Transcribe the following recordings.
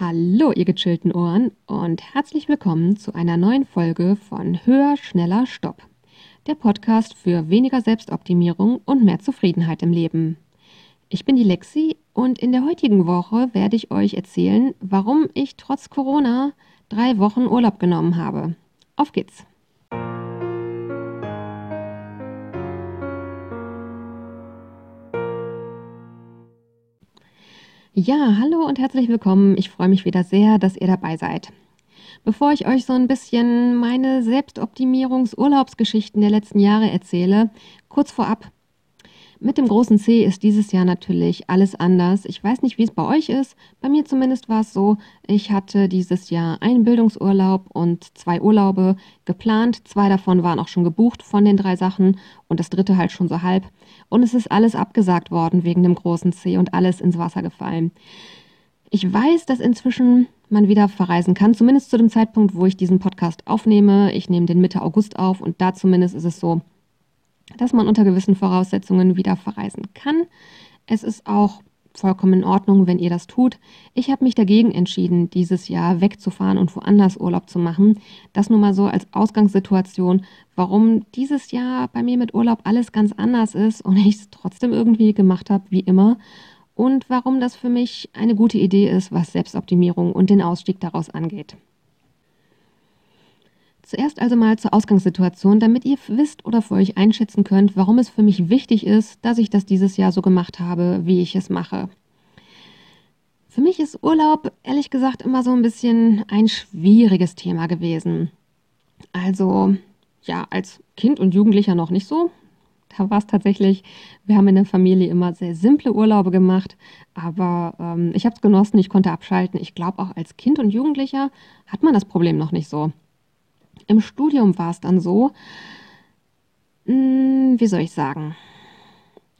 Hallo, ihr gechillten Ohren und herzlich willkommen zu einer neuen Folge von Höher, Schneller, Stopp. Der Podcast für weniger Selbstoptimierung und mehr Zufriedenheit im Leben. Ich bin die Lexi und in der heutigen Woche werde ich euch erzählen, warum ich trotz Corona drei Wochen Urlaub genommen habe. Auf geht's! Ja, hallo und herzlich willkommen. Ich freue mich wieder sehr, dass ihr dabei seid. Bevor ich euch so ein bisschen meine Selbstoptimierungs-Urlaubsgeschichten der letzten Jahre erzähle, kurz vorab, mit dem großen C ist dieses Jahr natürlich alles anders. Ich weiß nicht, wie es bei euch ist. Bei mir zumindest war es so, ich hatte dieses Jahr einen Bildungsurlaub und zwei Urlaube geplant. Zwei davon waren auch schon gebucht von den drei Sachen und das dritte halt schon so halb. Und es ist alles abgesagt worden wegen dem großen C und alles ins Wasser gefallen. Ich weiß, dass inzwischen man wieder verreisen kann, zumindest zu dem Zeitpunkt, wo ich diesen Podcast aufnehme. Ich nehme den Mitte August auf und da zumindest ist es so, dass man unter gewissen Voraussetzungen wieder verreisen kann. Es ist auch vollkommen in Ordnung, wenn ihr das tut. Ich habe mich dagegen entschieden, dieses Jahr wegzufahren und woanders Urlaub zu machen. Das nur mal so als Ausgangssituation, warum dieses Jahr bei mir mit Urlaub alles ganz anders ist und ich es trotzdem irgendwie gemacht habe, wie immer. Und warum das für mich eine gute Idee ist, was Selbstoptimierung und den Ausstieg daraus angeht. Zuerst also mal zur Ausgangssituation, damit ihr wisst oder für euch einschätzen könnt, warum es für mich wichtig ist, dass ich das dieses Jahr so gemacht habe, wie ich es mache. Für mich ist Urlaub ehrlich gesagt immer so ein bisschen ein schwieriges Thema gewesen. Also ja, als Kind und Jugendlicher noch nicht so. Da war es tatsächlich, wir haben in der Familie immer sehr simple Urlaube gemacht, aber ähm, ich habe es genossen, ich konnte abschalten. Ich glaube, auch als Kind und Jugendlicher hat man das Problem noch nicht so. Im Studium war es dann so, hm, wie soll ich sagen?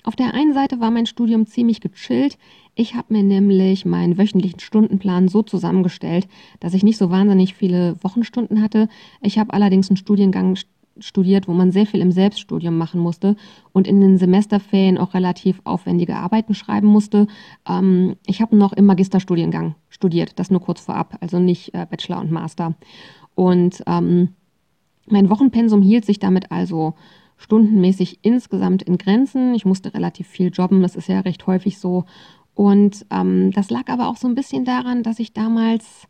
Auf der einen Seite war mein Studium ziemlich gechillt. Ich habe mir nämlich meinen wöchentlichen Stundenplan so zusammengestellt, dass ich nicht so wahnsinnig viele Wochenstunden hatte. Ich habe allerdings einen Studiengang studiert, wo man sehr viel im Selbststudium machen musste und in den Semesterferien auch relativ aufwendige Arbeiten schreiben musste. Ähm, ich habe noch im Magisterstudiengang studiert, das nur kurz vorab, also nicht äh, Bachelor und Master. Und ähm, mein Wochenpensum hielt sich damit also stundenmäßig insgesamt in Grenzen. Ich musste relativ viel jobben, das ist ja recht häufig so. Und ähm, das lag aber auch so ein bisschen daran, dass ich damals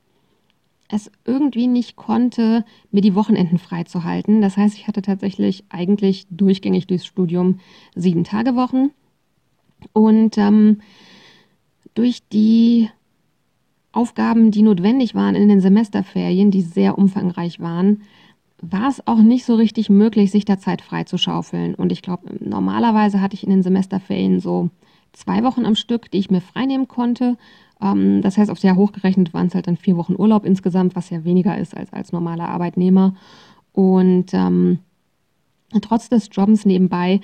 es irgendwie nicht konnte, mir die Wochenenden freizuhalten. Das heißt, ich hatte tatsächlich eigentlich durchgängig durchs Studium sieben Tage Wochen. Und ähm, durch die Aufgaben, die notwendig waren in den Semesterferien, die sehr umfangreich waren, war es auch nicht so richtig möglich, sich da Zeit frei zu schaufeln. Und ich glaube, normalerweise hatte ich in den Semesterferien so zwei Wochen am Stück, die ich mir freinehmen konnte. Ähm, das heißt, aufs Jahr hochgerechnet waren es halt dann vier Wochen Urlaub insgesamt, was ja weniger ist als als normaler Arbeitnehmer. Und ähm, trotz des Jobs nebenbei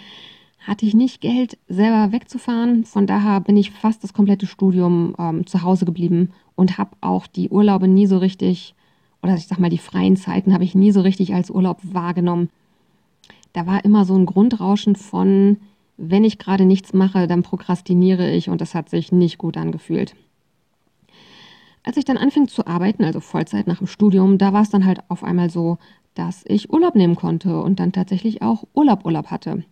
hatte ich nicht Geld, selber wegzufahren. Von daher bin ich fast das komplette Studium ähm, zu Hause geblieben und habe auch die Urlaube nie so richtig oder ich sag mal, die freien Zeiten habe ich nie so richtig als Urlaub wahrgenommen. Da war immer so ein Grundrauschen von, wenn ich gerade nichts mache, dann prokrastiniere ich und das hat sich nicht gut angefühlt. Als ich dann anfing zu arbeiten, also Vollzeit nach dem Studium, da war es dann halt auf einmal so, dass ich Urlaub nehmen konnte und dann tatsächlich auch Urlaub Urlaub hatte.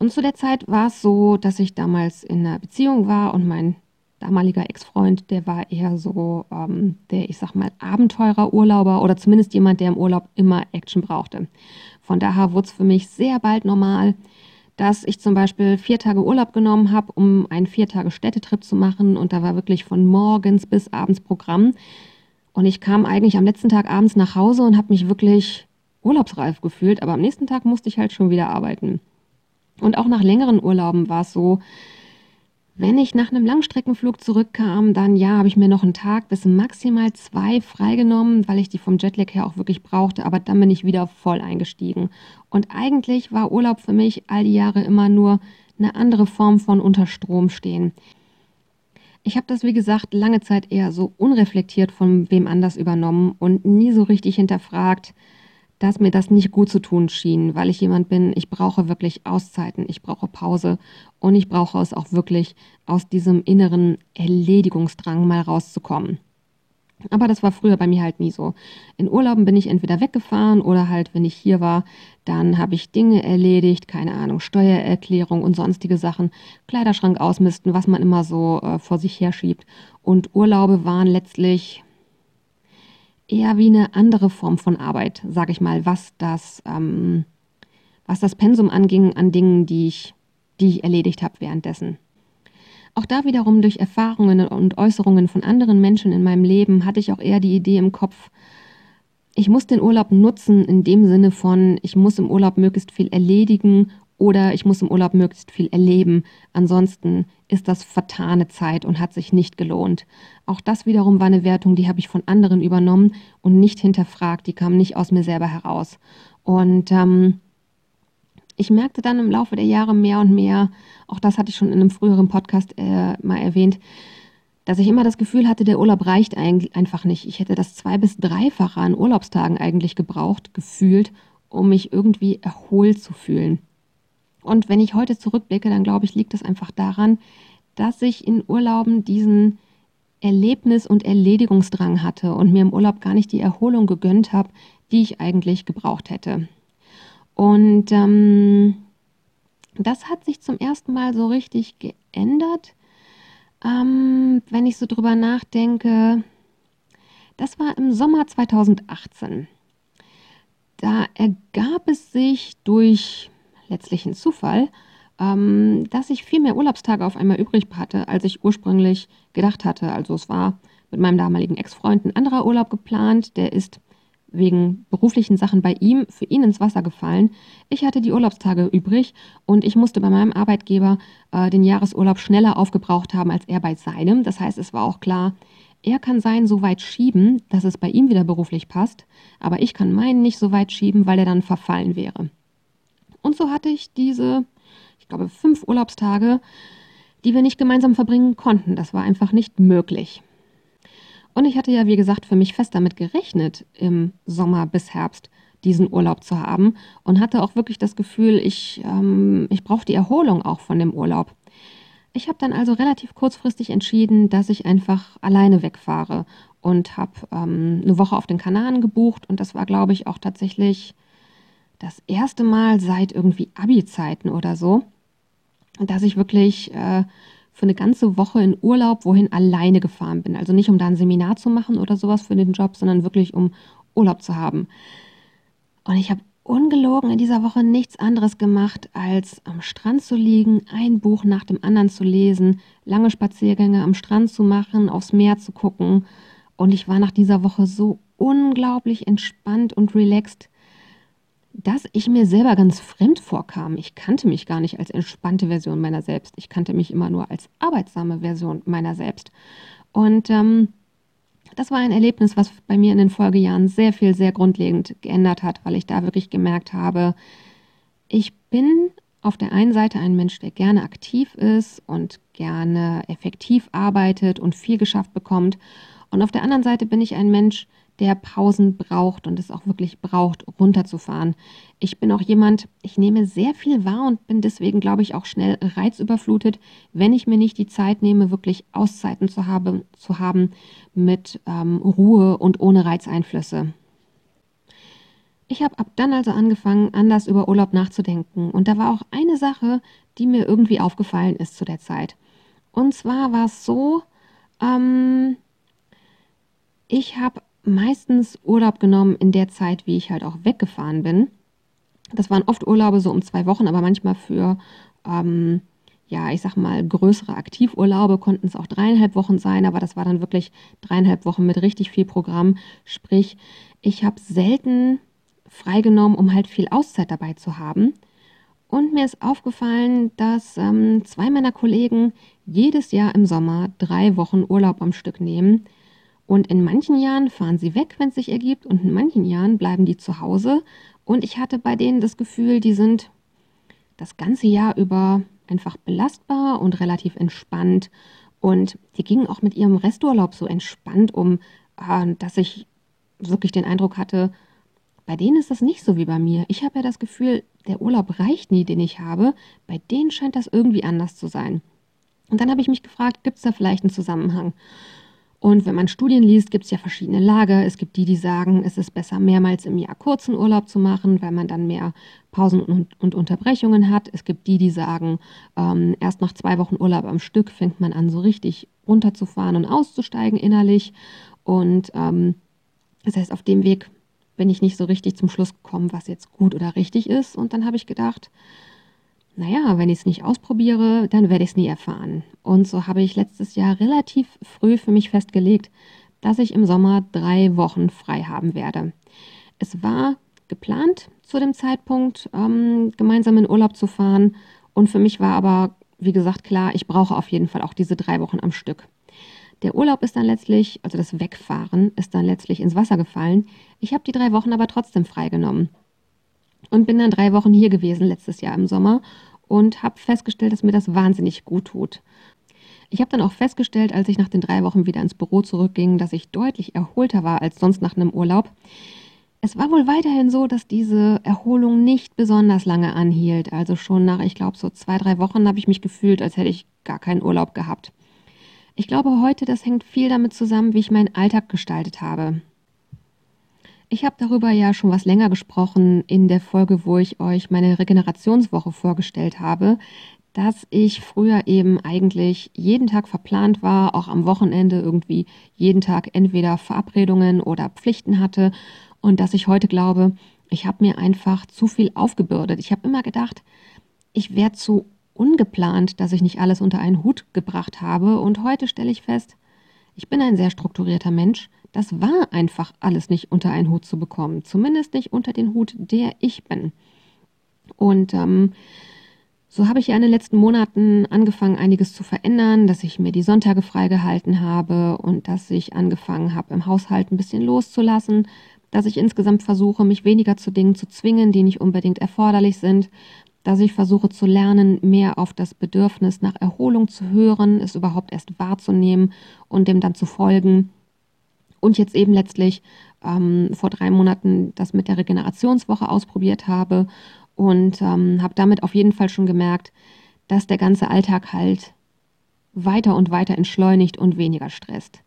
Und zu der Zeit war es so, dass ich damals in einer Beziehung war und mein damaliger Ex-Freund, der war eher so ähm, der, ich sag mal, Abenteurer-Urlauber oder zumindest jemand, der im Urlaub immer Action brauchte. Von daher wurde es für mich sehr bald normal, dass ich zum Beispiel vier Tage Urlaub genommen habe, um einen vier Tage Städtetrip zu machen und da war wirklich von morgens bis abends Programm. Und ich kam eigentlich am letzten Tag abends nach Hause und habe mich wirklich urlaubsreif gefühlt, aber am nächsten Tag musste ich halt schon wieder arbeiten. Und auch nach längeren Urlauben war es so, wenn ich nach einem Langstreckenflug zurückkam, dann ja, habe ich mir noch einen Tag bis maximal zwei freigenommen, weil ich die vom Jetlag her auch wirklich brauchte, aber dann bin ich wieder voll eingestiegen. Und eigentlich war Urlaub für mich all die Jahre immer nur eine andere Form von unter Strom stehen. Ich habe das, wie gesagt, lange Zeit eher so unreflektiert von wem anders übernommen und nie so richtig hinterfragt, dass mir das nicht gut zu tun schien, weil ich jemand bin, ich brauche wirklich Auszeiten, ich brauche Pause und ich brauche es auch wirklich, aus diesem inneren Erledigungsdrang mal rauszukommen. Aber das war früher bei mir halt nie so. In Urlauben bin ich entweder weggefahren oder halt, wenn ich hier war, dann habe ich Dinge erledigt, keine Ahnung, Steuererklärung und sonstige Sachen, Kleiderschrank ausmisten, was man immer so äh, vor sich herschiebt. Und Urlaube waren letztlich eher wie eine andere Form von Arbeit, sage ich mal, was das, ähm, was das Pensum anging an Dingen, die ich, die ich erledigt habe währenddessen. Auch da wiederum durch Erfahrungen und Äußerungen von anderen Menschen in meinem Leben hatte ich auch eher die Idee im Kopf, ich muss den Urlaub nutzen in dem Sinne von, ich muss im Urlaub möglichst viel erledigen oder ich muss im Urlaub möglichst viel erleben. Ansonsten ist das vertane Zeit und hat sich nicht gelohnt. Auch das wiederum war eine Wertung, die habe ich von anderen übernommen und nicht hinterfragt. Die kam nicht aus mir selber heraus. Und ähm, ich merkte dann im Laufe der Jahre mehr und mehr, auch das hatte ich schon in einem früheren Podcast äh, mal erwähnt, dass ich immer das Gefühl hatte, der Urlaub reicht einfach nicht. Ich hätte das zwei bis dreifache an Urlaubstagen eigentlich gebraucht, gefühlt, um mich irgendwie erholt zu fühlen. Und wenn ich heute zurückblicke, dann glaube ich, liegt das einfach daran, dass ich in Urlauben diesen Erlebnis- und Erledigungsdrang hatte und mir im Urlaub gar nicht die Erholung gegönnt habe, die ich eigentlich gebraucht hätte. Und ähm, das hat sich zum ersten Mal so richtig geändert, ähm, wenn ich so drüber nachdenke. Das war im Sommer 2018. Da ergab es sich durch letztlichen Zufall, ähm, dass ich viel mehr Urlaubstage auf einmal übrig hatte, als ich ursprünglich gedacht hatte. Also es war mit meinem damaligen Ex-Freund ein anderer Urlaub geplant, der ist wegen beruflichen Sachen bei ihm für ihn ins Wasser gefallen. Ich hatte die Urlaubstage übrig und ich musste bei meinem Arbeitgeber äh, den Jahresurlaub schneller aufgebraucht haben als er bei seinem. Das heißt, es war auch klar, er kann seinen so weit schieben, dass es bei ihm wieder beruflich passt, aber ich kann meinen nicht so weit schieben, weil er dann verfallen wäre. So hatte ich diese, ich glaube, fünf Urlaubstage, die wir nicht gemeinsam verbringen konnten. Das war einfach nicht möglich. Und ich hatte ja, wie gesagt, für mich fest damit gerechnet, im Sommer bis Herbst diesen Urlaub zu haben und hatte auch wirklich das Gefühl, ich, ähm, ich brauche die Erholung auch von dem Urlaub. Ich habe dann also relativ kurzfristig entschieden, dass ich einfach alleine wegfahre und habe ähm, eine Woche auf den Kanaren gebucht und das war, glaube ich, auch tatsächlich das erste Mal seit irgendwie Abi-Zeiten oder so, dass ich wirklich äh, für eine ganze Woche in Urlaub wohin alleine gefahren bin. Also nicht, um da ein Seminar zu machen oder sowas für den Job, sondern wirklich, um Urlaub zu haben. Und ich habe ungelogen in dieser Woche nichts anderes gemacht, als am Strand zu liegen, ein Buch nach dem anderen zu lesen, lange Spaziergänge am Strand zu machen, aufs Meer zu gucken. Und ich war nach dieser Woche so unglaublich entspannt und relaxed, dass ich mir selber ganz fremd vorkam. Ich kannte mich gar nicht als entspannte Version meiner selbst. Ich kannte mich immer nur als arbeitsame Version meiner selbst. Und ähm, das war ein Erlebnis, was bei mir in den Folgejahren sehr viel, sehr grundlegend geändert hat, weil ich da wirklich gemerkt habe, ich bin auf der einen Seite ein Mensch, der gerne aktiv ist und gerne effektiv arbeitet und viel geschafft bekommt. Und auf der anderen Seite bin ich ein Mensch, der Pausen braucht und es auch wirklich braucht, runterzufahren. Ich bin auch jemand, ich nehme sehr viel wahr und bin deswegen, glaube ich, auch schnell reizüberflutet, wenn ich mir nicht die Zeit nehme, wirklich Auszeiten zu, habe, zu haben mit ähm, Ruhe und ohne Reizeinflüsse. Ich habe ab dann also angefangen, anders über Urlaub nachzudenken. Und da war auch eine Sache, die mir irgendwie aufgefallen ist zu der Zeit. Und zwar war es so, ähm, ich habe meistens Urlaub genommen in der Zeit, wie ich halt auch weggefahren bin. Das waren oft Urlaube so um zwei Wochen, aber manchmal für, ähm, ja, ich sag mal, größere Aktivurlaube konnten es auch dreieinhalb Wochen sein, aber das war dann wirklich dreieinhalb Wochen mit richtig viel Programm. Sprich, ich habe selten freigenommen, um halt viel Auszeit dabei zu haben. Und mir ist aufgefallen, dass ähm, zwei meiner Kollegen jedes Jahr im Sommer drei Wochen Urlaub am Stück nehmen. Und in manchen Jahren fahren sie weg, wenn es sich ergibt, und in manchen Jahren bleiben die zu Hause. Und ich hatte bei denen das Gefühl, die sind das ganze Jahr über einfach belastbar und relativ entspannt. Und die gingen auch mit ihrem Resturlaub so entspannt um, äh, dass ich wirklich den Eindruck hatte, bei denen ist das nicht so wie bei mir. Ich habe ja das Gefühl, der Urlaub reicht nie, den ich habe. Bei denen scheint das irgendwie anders zu sein. Und dann habe ich mich gefragt, gibt es da vielleicht einen Zusammenhang? Und wenn man Studien liest, gibt es ja verschiedene Lager. Es gibt die, die sagen, es ist besser, mehrmals im Jahr kurzen Urlaub zu machen, weil man dann mehr Pausen und, und Unterbrechungen hat. Es gibt die, die sagen, ähm, erst nach zwei Wochen Urlaub am Stück fängt man an, so richtig runterzufahren und auszusteigen innerlich. Und ähm, das heißt, auf dem Weg bin ich nicht so richtig zum Schluss gekommen, was jetzt gut oder richtig ist. Und dann habe ich gedacht, naja, wenn ich es nicht ausprobiere, dann werde ich es nie erfahren. Und so habe ich letztes Jahr relativ früh für mich festgelegt, dass ich im Sommer drei Wochen frei haben werde. Es war geplant zu dem Zeitpunkt, ähm, gemeinsam in Urlaub zu fahren. Und für mich war aber, wie gesagt, klar, ich brauche auf jeden Fall auch diese drei Wochen am Stück. Der Urlaub ist dann letztlich, also das Wegfahren, ist dann letztlich ins Wasser gefallen. Ich habe die drei Wochen aber trotzdem freigenommen und bin dann drei Wochen hier gewesen letztes Jahr im Sommer und habe festgestellt, dass mir das wahnsinnig gut tut. Ich habe dann auch festgestellt, als ich nach den drei Wochen wieder ins Büro zurückging, dass ich deutlich erholter war als sonst nach einem Urlaub. Es war wohl weiterhin so, dass diese Erholung nicht besonders lange anhielt. Also schon nach, ich glaube, so zwei, drei Wochen habe ich mich gefühlt, als hätte ich gar keinen Urlaub gehabt. Ich glaube heute, das hängt viel damit zusammen, wie ich meinen Alltag gestaltet habe. Ich habe darüber ja schon was länger gesprochen in der Folge, wo ich euch meine Regenerationswoche vorgestellt habe, dass ich früher eben eigentlich jeden Tag verplant war, auch am Wochenende irgendwie jeden Tag entweder Verabredungen oder Pflichten hatte und dass ich heute glaube, ich habe mir einfach zu viel aufgebürdet. Ich habe immer gedacht, ich wäre zu ungeplant, dass ich nicht alles unter einen Hut gebracht habe und heute stelle ich fest, ich bin ein sehr strukturierter Mensch das war einfach alles nicht unter einen Hut zu bekommen. Zumindest nicht unter den Hut, der ich bin. Und ähm, so habe ich ja in den letzten Monaten angefangen, einiges zu verändern, dass ich mir die Sonntage freigehalten habe und dass ich angefangen habe, im Haushalt ein bisschen loszulassen, dass ich insgesamt versuche, mich weniger zu Dingen zu zwingen, die nicht unbedingt erforderlich sind, dass ich versuche zu lernen, mehr auf das Bedürfnis nach Erholung zu hören, es überhaupt erst wahrzunehmen und dem dann zu folgen und jetzt eben letztlich ähm, vor drei Monaten das mit der Regenerationswoche ausprobiert habe und ähm, habe damit auf jeden Fall schon gemerkt, dass der ganze Alltag halt weiter und weiter entschleunigt und weniger stresst.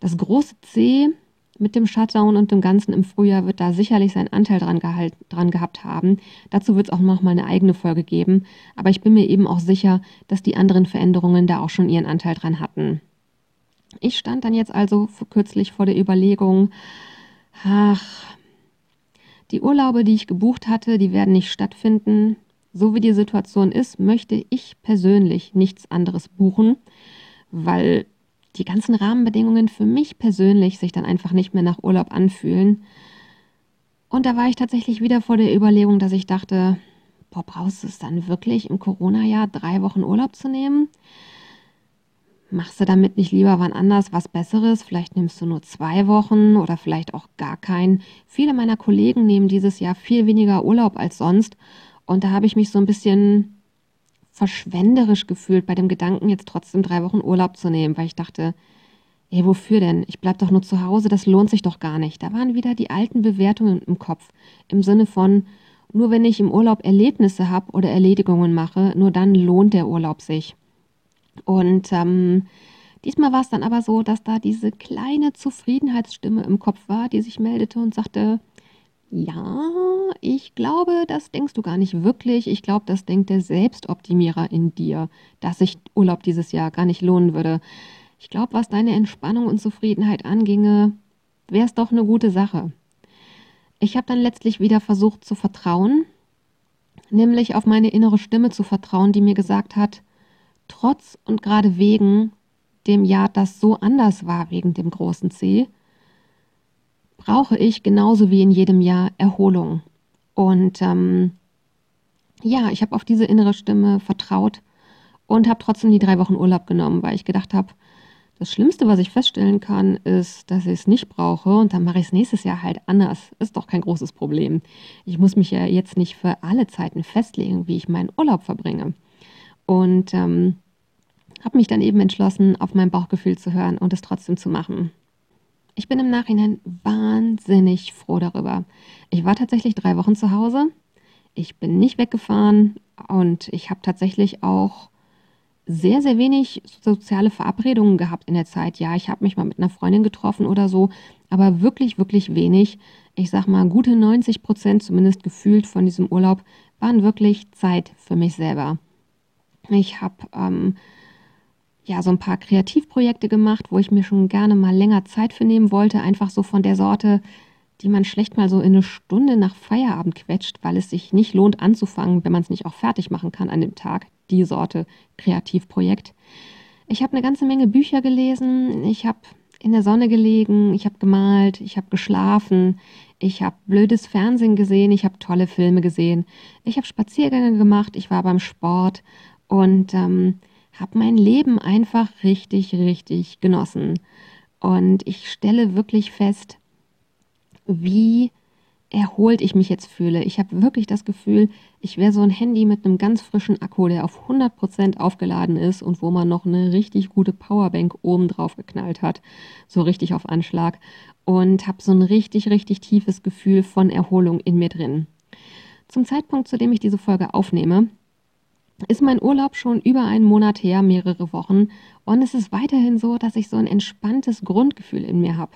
Das große C mit dem Shutdown und dem Ganzen im Frühjahr wird da sicherlich seinen Anteil dran, gehalt, dran gehabt haben. Dazu wird es auch noch mal eine eigene Folge geben. Aber ich bin mir eben auch sicher, dass die anderen Veränderungen da auch schon ihren Anteil dran hatten. Ich stand dann jetzt also kürzlich vor der Überlegung, ach, die Urlaube, die ich gebucht hatte, die werden nicht stattfinden. So wie die Situation ist, möchte ich persönlich nichts anderes buchen, weil die ganzen Rahmenbedingungen für mich persönlich sich dann einfach nicht mehr nach Urlaub anfühlen. Und da war ich tatsächlich wieder vor der Überlegung, dass ich dachte, boah, brauchst du es dann wirklich im Corona-Jahr drei Wochen Urlaub zu nehmen? Machst du damit nicht lieber wann anders was Besseres? Vielleicht nimmst du nur zwei Wochen oder vielleicht auch gar keinen. Viele meiner Kollegen nehmen dieses Jahr viel weniger Urlaub als sonst. Und da habe ich mich so ein bisschen verschwenderisch gefühlt bei dem Gedanken, jetzt trotzdem drei Wochen Urlaub zu nehmen, weil ich dachte, ey, wofür denn? Ich bleib doch nur zu Hause, das lohnt sich doch gar nicht. Da waren wieder die alten Bewertungen im Kopf. Im Sinne von, nur wenn ich im Urlaub Erlebnisse habe oder Erledigungen mache, nur dann lohnt der Urlaub sich. Und ähm, diesmal war es dann aber so, dass da diese kleine Zufriedenheitsstimme im Kopf war, die sich meldete und sagte, ja, ich glaube, das denkst du gar nicht wirklich. Ich glaube, das denkt der Selbstoptimierer in dir, dass sich Urlaub dieses Jahr gar nicht lohnen würde. Ich glaube, was deine Entspannung und Zufriedenheit anginge, wäre es doch eine gute Sache. Ich habe dann letztlich wieder versucht zu vertrauen, nämlich auf meine innere Stimme zu vertrauen, die mir gesagt hat, trotz und gerade wegen dem Jahr, das so anders war wegen dem großen C, brauche ich genauso wie in jedem Jahr Erholung. Und ähm, ja, ich habe auf diese innere Stimme vertraut und habe trotzdem die drei Wochen Urlaub genommen, weil ich gedacht habe, das Schlimmste, was ich feststellen kann, ist, dass ich es nicht brauche und dann mache ich es nächstes Jahr halt anders. Ist doch kein großes Problem. Ich muss mich ja jetzt nicht für alle Zeiten festlegen, wie ich meinen Urlaub verbringe. Und ähm, habe mich dann eben entschlossen, auf mein Bauchgefühl zu hören und es trotzdem zu machen. Ich bin im Nachhinein wahnsinnig froh darüber. Ich war tatsächlich drei Wochen zu Hause. Ich bin nicht weggefahren und ich habe tatsächlich auch sehr, sehr wenig soziale Verabredungen gehabt in der Zeit. Ja, ich habe mich mal mit einer Freundin getroffen oder so, aber wirklich, wirklich wenig. Ich sag mal, gute 90 Prozent zumindest gefühlt von diesem Urlaub waren wirklich Zeit für mich selber. Ich habe ähm, ja so ein paar Kreativprojekte gemacht, wo ich mir schon gerne mal länger Zeit für nehmen wollte, einfach so von der Sorte, die man schlecht mal so in eine Stunde nach Feierabend quetscht, weil es sich nicht lohnt anzufangen, wenn man es nicht auch fertig machen kann an dem Tag, die Sorte Kreativprojekt. Ich habe eine ganze Menge Bücher gelesen, ich habe in der Sonne gelegen, ich habe gemalt, ich habe geschlafen, ich habe blödes Fernsehen gesehen, ich habe tolle Filme gesehen, ich habe Spaziergänge gemacht, ich war beim Sport und ähm, habe mein Leben einfach richtig, richtig genossen. Und ich stelle wirklich fest, wie erholt ich mich jetzt fühle. Ich habe wirklich das Gefühl, ich wäre so ein Handy mit einem ganz frischen Akku, der auf 100% aufgeladen ist und wo man noch eine richtig gute Powerbank oben drauf geknallt hat, so richtig auf Anschlag und habe so ein richtig, richtig tiefes Gefühl von Erholung in mir drin. Zum Zeitpunkt, zu dem ich diese Folge aufnehme, ist mein Urlaub schon über einen Monat her, mehrere Wochen, und es ist weiterhin so, dass ich so ein entspanntes Grundgefühl in mir habe.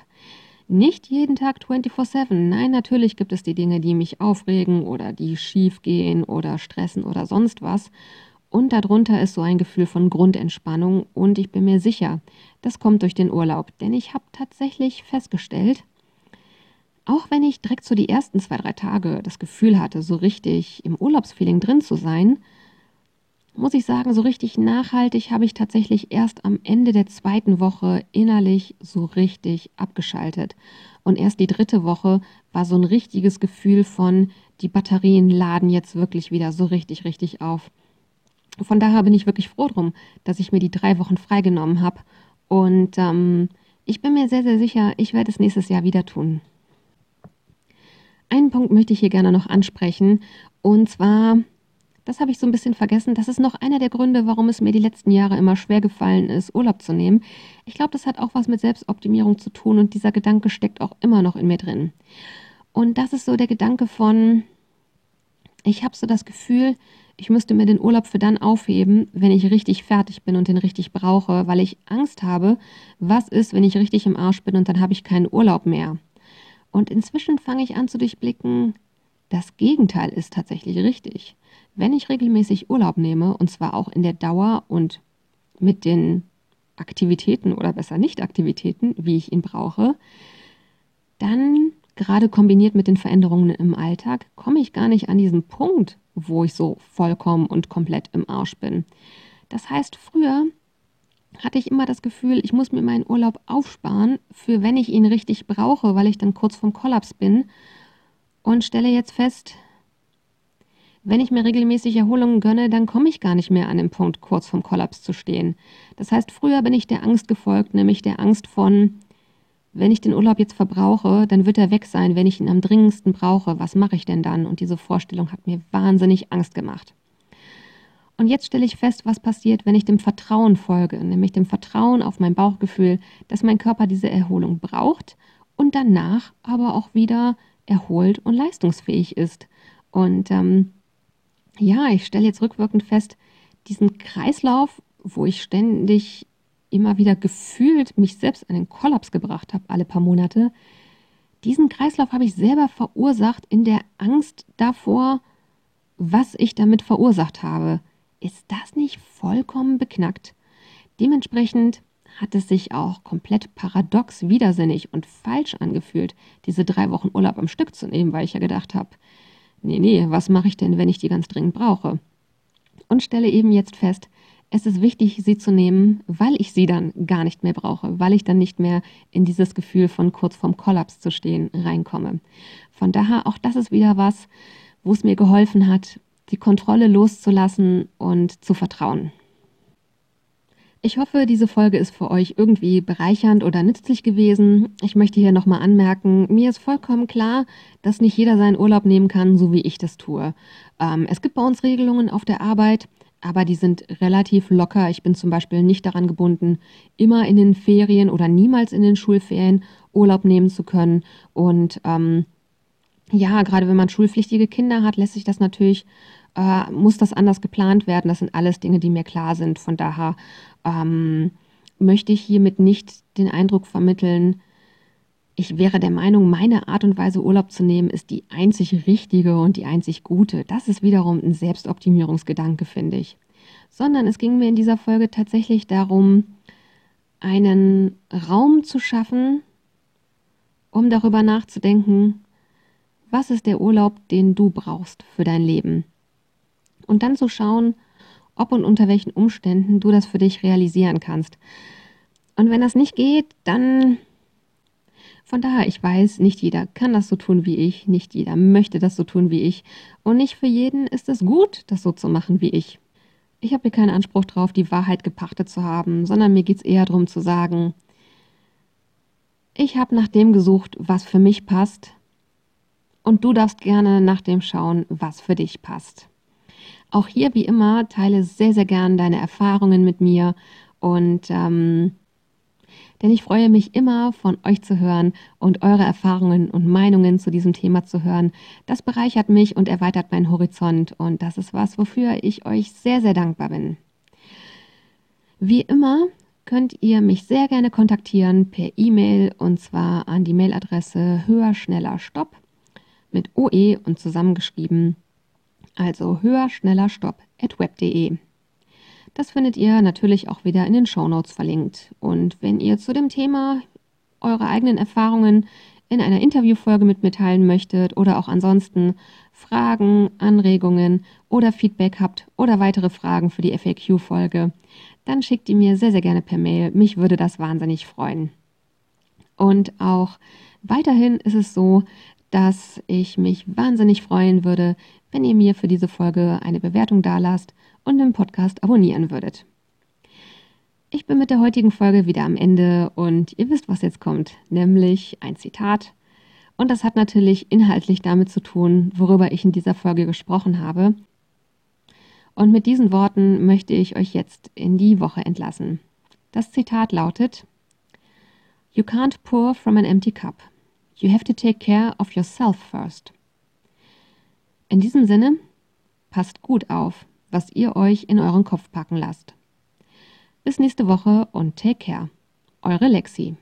Nicht jeden Tag 24/7. Nein, natürlich gibt es die Dinge, die mich aufregen oder die schief gehen oder stressen oder sonst was. Und darunter ist so ein Gefühl von Grundentspannung und ich bin mir sicher, das kommt durch den Urlaub, denn ich habe tatsächlich festgestellt, auch wenn ich direkt so die ersten zwei, drei Tage das Gefühl hatte, so richtig im Urlaubsfeeling drin zu sein, muss ich sagen, so richtig nachhaltig habe ich tatsächlich erst am Ende der zweiten Woche innerlich so richtig abgeschaltet. Und erst die dritte Woche war so ein richtiges Gefühl von, die Batterien laden jetzt wirklich wieder so richtig, richtig auf. Von daher bin ich wirklich froh drum, dass ich mir die drei Wochen freigenommen habe. Und ähm, ich bin mir sehr, sehr sicher, ich werde es nächstes Jahr wieder tun. Einen Punkt möchte ich hier gerne noch ansprechen. Und zwar das habe ich so ein bisschen vergessen. Das ist noch einer der Gründe, warum es mir die letzten Jahre immer schwer gefallen ist, Urlaub zu nehmen. Ich glaube, das hat auch was mit Selbstoptimierung zu tun und dieser Gedanke steckt auch immer noch in mir drin. Und das ist so der Gedanke von, ich habe so das Gefühl, ich müsste mir den Urlaub für dann aufheben, wenn ich richtig fertig bin und den richtig brauche, weil ich Angst habe, was ist, wenn ich richtig im Arsch bin und dann habe ich keinen Urlaub mehr. Und inzwischen fange ich an zu durchblicken, das Gegenteil ist tatsächlich richtig. Wenn ich regelmäßig Urlaub nehme, und zwar auch in der Dauer und mit den Aktivitäten oder besser Nicht-Aktivitäten, wie ich ihn brauche, dann gerade kombiniert mit den Veränderungen im Alltag, komme ich gar nicht an diesen Punkt, wo ich so vollkommen und komplett im Arsch bin. Das heißt, früher hatte ich immer das Gefühl, ich muss mir meinen Urlaub aufsparen, für wenn ich ihn richtig brauche, weil ich dann kurz vom Kollaps bin und stelle jetzt fest, wenn ich mir regelmäßig Erholungen gönne, dann komme ich gar nicht mehr an den Punkt, kurz vorm Kollaps zu stehen. Das heißt, früher bin ich der Angst gefolgt, nämlich der Angst von, wenn ich den Urlaub jetzt verbrauche, dann wird er weg sein, wenn ich ihn am dringendsten brauche. Was mache ich denn dann? Und diese Vorstellung hat mir wahnsinnig Angst gemacht. Und jetzt stelle ich fest, was passiert, wenn ich dem Vertrauen folge, nämlich dem Vertrauen auf mein Bauchgefühl, dass mein Körper diese Erholung braucht und danach aber auch wieder erholt und leistungsfähig ist. Und ähm, ja, ich stelle jetzt rückwirkend fest, diesen Kreislauf, wo ich ständig immer wieder gefühlt mich selbst an den Kollaps gebracht habe, alle paar Monate, diesen Kreislauf habe ich selber verursacht in der Angst davor, was ich damit verursacht habe. Ist das nicht vollkommen beknackt? Dementsprechend hat es sich auch komplett paradox, widersinnig und falsch angefühlt, diese drei Wochen Urlaub am Stück zu nehmen, weil ich ja gedacht habe, nee, nee, was mache ich denn, wenn ich die ganz dringend brauche? Und stelle eben jetzt fest, es ist wichtig, sie zu nehmen, weil ich sie dann gar nicht mehr brauche, weil ich dann nicht mehr in dieses Gefühl von kurz vorm Kollaps zu stehen reinkomme. Von daher, auch das ist wieder was, wo es mir geholfen hat, die Kontrolle loszulassen und zu vertrauen. Ich hoffe, diese Folge ist für euch irgendwie bereichernd oder nützlich gewesen. Ich möchte hier nochmal anmerken, mir ist vollkommen klar, dass nicht jeder seinen Urlaub nehmen kann, so wie ich das tue. Ähm, es gibt bei uns Regelungen auf der Arbeit, aber die sind relativ locker. Ich bin zum Beispiel nicht daran gebunden, immer in den Ferien oder niemals in den Schulferien Urlaub nehmen zu können. Und ähm, ja, gerade wenn man schulpflichtige Kinder hat, lässt sich das natürlich äh, muss das anders geplant werden. Das sind alles Dinge, die mir klar sind. Von daher ähm, möchte ich hiermit nicht den Eindruck vermitteln, ich wäre der Meinung, meine Art und Weise Urlaub zu nehmen ist die einzig richtige und die einzig gute. Das ist wiederum ein Selbstoptimierungsgedanke, finde ich. Sondern es ging mir in dieser Folge tatsächlich darum, einen Raum zu schaffen, um darüber nachzudenken, was ist der Urlaub, den du brauchst für dein Leben. Und dann zu schauen, ob und unter welchen Umständen du das für dich realisieren kannst. Und wenn das nicht geht, dann von daher, ich weiß, nicht jeder kann das so tun wie ich, nicht jeder möchte das so tun wie ich und nicht für jeden ist es gut, das so zu machen wie ich. Ich habe hier keinen Anspruch drauf, die Wahrheit gepachtet zu haben, sondern mir geht es eher darum zu sagen, ich habe nach dem gesucht, was für mich passt und du darfst gerne nach dem schauen, was für dich passt. Auch hier, wie immer, teile sehr, sehr gern deine Erfahrungen mit mir und ähm, denn ich freue mich immer von euch zu hören und eure Erfahrungen und Meinungen zu diesem Thema zu hören. Das bereichert mich und erweitert meinen Horizont und das ist was, wofür ich euch sehr, sehr dankbar bin. Wie immer könnt ihr mich sehr gerne kontaktieren per E-Mail und zwar an die Mailadresse höher, schneller, stopp mit OE und zusammengeschrieben. Also höher, schneller, stopp at web.de. Das findet ihr natürlich auch wieder in den Show Notes verlinkt. Und wenn ihr zu dem Thema eure eigenen Erfahrungen in einer Interviewfolge mit mir teilen möchtet oder auch ansonsten Fragen, Anregungen oder Feedback habt oder weitere Fragen für die FAQ-Folge, dann schickt die mir sehr, sehr gerne per Mail. Mich würde das wahnsinnig freuen. Und auch weiterhin ist es so, dass ich mich wahnsinnig freuen würde, wenn ihr mir für diese Folge eine Bewertung dalasst und den Podcast abonnieren würdet. Ich bin mit der heutigen Folge wieder am Ende und ihr wisst, was jetzt kommt, nämlich ein Zitat. Und das hat natürlich inhaltlich damit zu tun, worüber ich in dieser Folge gesprochen habe. Und mit diesen Worten möchte ich euch jetzt in die Woche entlassen. Das Zitat lautet, You can't pour from an empty cup. You have to take care of yourself first. In diesem Sinne, passt gut auf was ihr euch in euren Kopf packen lasst. Bis nächste Woche und take care. Eure Lexi.